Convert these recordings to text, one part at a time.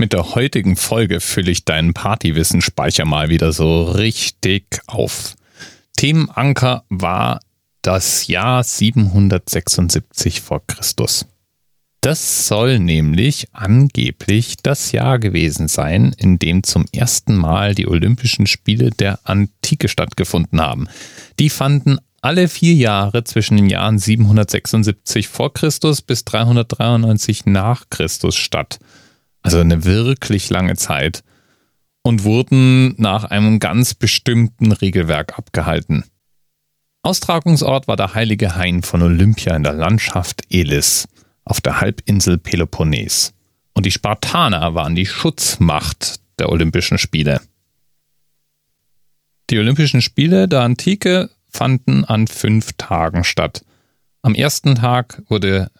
Mit der heutigen Folge fülle ich deinen Partywissensspeicher mal wieder so richtig auf. Themenanker war das Jahr 776 vor Christus. Das soll nämlich angeblich das Jahr gewesen sein, in dem zum ersten Mal die Olympischen Spiele der Antike stattgefunden haben. Die fanden alle vier Jahre zwischen den Jahren 776 vor Christus bis 393 nach Christus statt. Also eine wirklich lange Zeit. Und wurden nach einem ganz bestimmten Regelwerk abgehalten. Austragungsort war der heilige Hain von Olympia in der Landschaft Elis auf der Halbinsel Peloponnes. Und die Spartaner waren die Schutzmacht der Olympischen Spiele. Die Olympischen Spiele der Antike fanden an fünf Tagen statt. Am ersten Tag wurde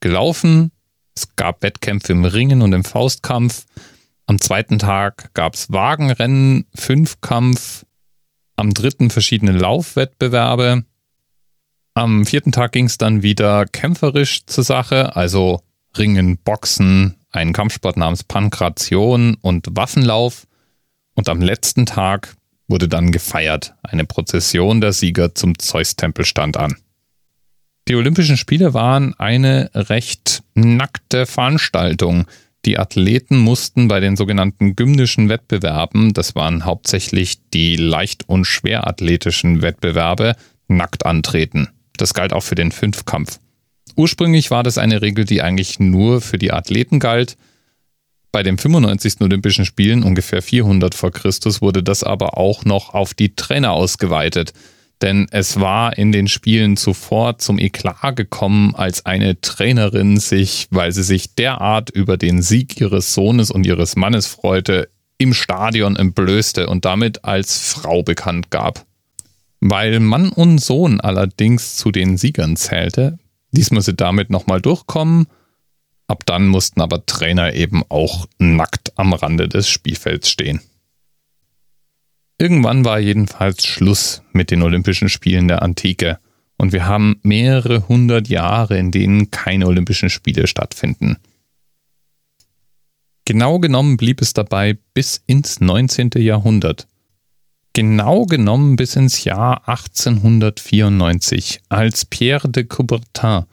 gelaufen, es gab Wettkämpfe im Ringen und im Faustkampf. Am zweiten Tag gab es Wagenrennen, Fünfkampf. Am dritten verschiedene Laufwettbewerbe. Am vierten Tag ging es dann wieder kämpferisch zur Sache, also Ringen, Boxen, ein Kampfsport namens Pankration und Waffenlauf. Und am letzten Tag wurde dann gefeiert. Eine Prozession der Sieger zum Zeus-Tempel stand an. Die Olympischen Spiele waren eine recht nackte Veranstaltung. Die Athleten mussten bei den sogenannten gymnischen Wettbewerben, das waren hauptsächlich die leicht- und schwerathletischen Wettbewerbe, nackt antreten. Das galt auch für den Fünfkampf. Ursprünglich war das eine Regel, die eigentlich nur für die Athleten galt. Bei den 95. Olympischen Spielen, ungefähr 400 vor Christus, wurde das aber auch noch auf die Trainer ausgeweitet. Denn es war in den Spielen zuvor zum Eklat gekommen, als eine Trainerin sich, weil sie sich derart über den Sieg ihres Sohnes und ihres Mannes freute, im Stadion entblößte und damit als Frau bekannt gab. Weil Mann und Sohn allerdings zu den Siegern zählte, ließ man sie damit nochmal durchkommen. Ab dann mussten aber Trainer eben auch nackt am Rande des Spielfelds stehen. Irgendwann war jedenfalls Schluss mit den Olympischen Spielen der Antike und wir haben mehrere hundert Jahre, in denen keine Olympischen Spiele stattfinden. Genau genommen blieb es dabei bis ins 19. Jahrhundert genau genommen bis ins Jahr 1894, als Pierre de Coubertin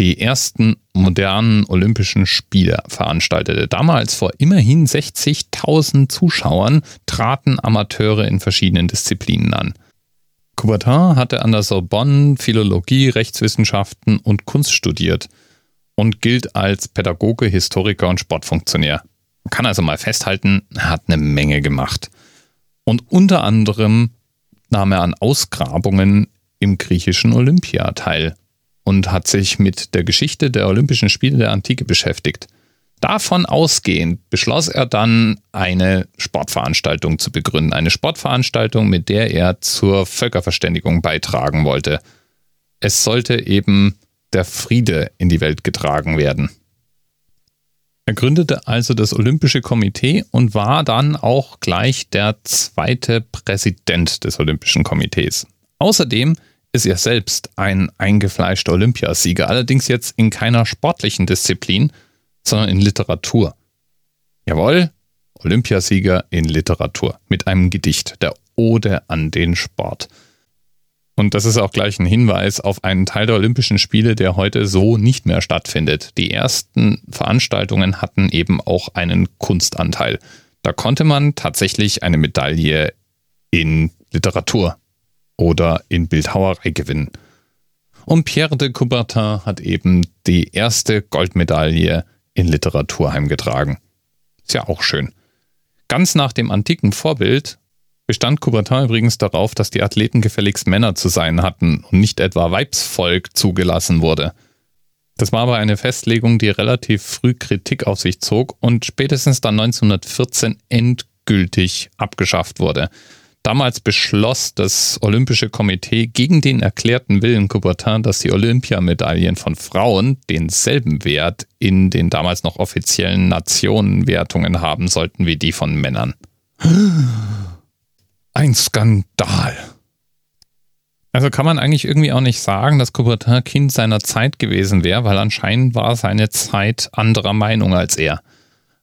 die ersten modernen Olympischen Spiele veranstaltete. Damals vor immerhin 60.000 Zuschauern traten Amateure in verschiedenen Disziplinen an. Coubertin hatte an der Sorbonne Philologie, Rechtswissenschaften und Kunst studiert und gilt als Pädagoge, Historiker und Sportfunktionär. Man kann also mal festhalten, er hat eine Menge gemacht. Und unter anderem nahm er an Ausgrabungen im griechischen Olympia teil und hat sich mit der Geschichte der Olympischen Spiele der Antike beschäftigt. Davon ausgehend beschloss er dann, eine Sportveranstaltung zu begründen. Eine Sportveranstaltung, mit der er zur Völkerverständigung beitragen wollte. Es sollte eben der Friede in die Welt getragen werden. Er gründete also das Olympische Komitee und war dann auch gleich der zweite Präsident des Olympischen Komitees. Außerdem ist er selbst ein eingefleischter Olympiasieger, allerdings jetzt in keiner sportlichen Disziplin, sondern in Literatur. Jawohl, Olympiasieger in Literatur mit einem Gedicht, der Ode an den Sport. Und das ist auch gleich ein Hinweis auf einen Teil der Olympischen Spiele, der heute so nicht mehr stattfindet. Die ersten Veranstaltungen hatten eben auch einen Kunstanteil. Da konnte man tatsächlich eine Medaille in Literatur oder in Bildhauerei gewinnen. Und Pierre de Coubertin hat eben die erste Goldmedaille in Literatur heimgetragen. Ist ja auch schön. Ganz nach dem antiken Vorbild bestand Coubertin übrigens darauf, dass die Athleten gefälligst Männer zu sein hatten und nicht etwa Weibsvolk zugelassen wurde. Das war aber eine Festlegung, die relativ früh Kritik auf sich zog und spätestens dann 1914 endgültig abgeschafft wurde. Damals beschloss das Olympische Komitee gegen den erklärten Willen Coubertin, dass die Olympiamedaillen von Frauen denselben Wert in den damals noch offiziellen Nationenwertungen haben sollten wie die von Männern. Ein Skandal. Also kann man eigentlich irgendwie auch nicht sagen, dass Coubertin Kind seiner Zeit gewesen wäre, weil anscheinend war seine Zeit anderer Meinung als er.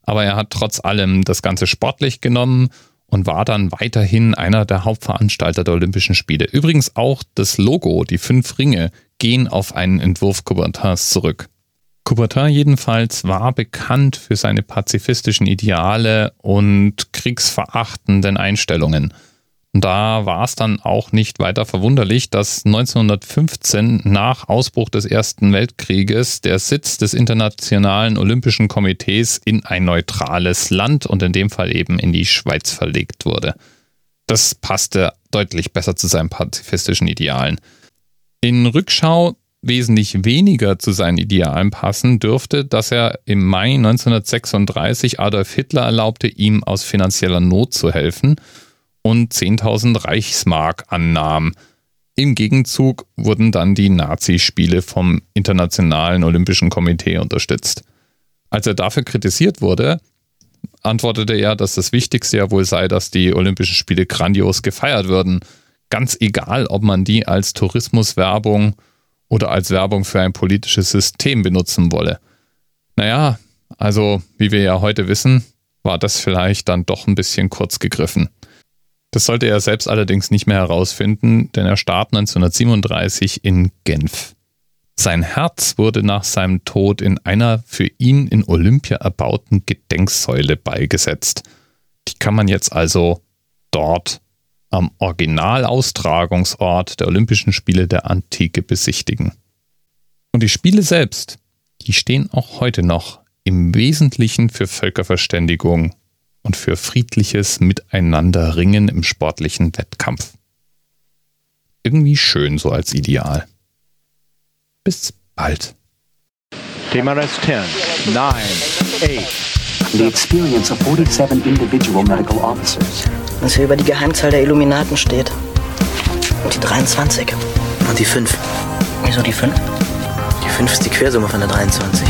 aber er hat trotz allem das Ganze sportlich genommen und war dann weiterhin einer der Hauptveranstalter der Olympischen Spiele. Übrigens auch das Logo, die fünf Ringe, gehen auf einen Entwurf Coubertins zurück. Coubertin jedenfalls war bekannt für seine pazifistischen Ideale und kriegsverachtenden Einstellungen. Und da war es dann auch nicht weiter verwunderlich, dass 1915 nach Ausbruch des Ersten Weltkrieges der Sitz des Internationalen Olympischen Komitees in ein neutrales Land und in dem Fall eben in die Schweiz verlegt wurde. Das passte deutlich besser zu seinen pazifistischen Idealen. In Rückschau wesentlich weniger zu seinen Idealen passen dürfte, dass er im Mai 1936 Adolf Hitler erlaubte, ihm aus finanzieller Not zu helfen und 10.000 Reichsmark annahm. Im Gegenzug wurden dann die Nazi-Spiele vom Internationalen Olympischen Komitee unterstützt. Als er dafür kritisiert wurde, antwortete er, dass das Wichtigste ja wohl sei, dass die Olympischen Spiele grandios gefeiert würden. Ganz egal, ob man die als Tourismuswerbung oder als Werbung für ein politisches System benutzen wolle. Naja, also wie wir ja heute wissen, war das vielleicht dann doch ein bisschen kurz gegriffen. Das sollte er selbst allerdings nicht mehr herausfinden, denn er starb 1937 in Genf. Sein Herz wurde nach seinem Tod in einer für ihn in Olympia erbauten Gedenksäule beigesetzt. Die kann man jetzt also dort am Originalaustragungsort der Olympischen Spiele der Antike besichtigen. Und die Spiele selbst, die stehen auch heute noch im Wesentlichen für Völkerverständigung und für friedliches Miteinanderringen im sportlichen Wettkampf. Irgendwie schön so als Ideal. Bis bald. TMRS 10, 9, 8. The experience of 47 individual medical officers. Was hier über die Geheimzahl der Illuminaten steht. Und die 23. Und die 5. Wieso die 5? Die 5 ist die Quersumme von der 23.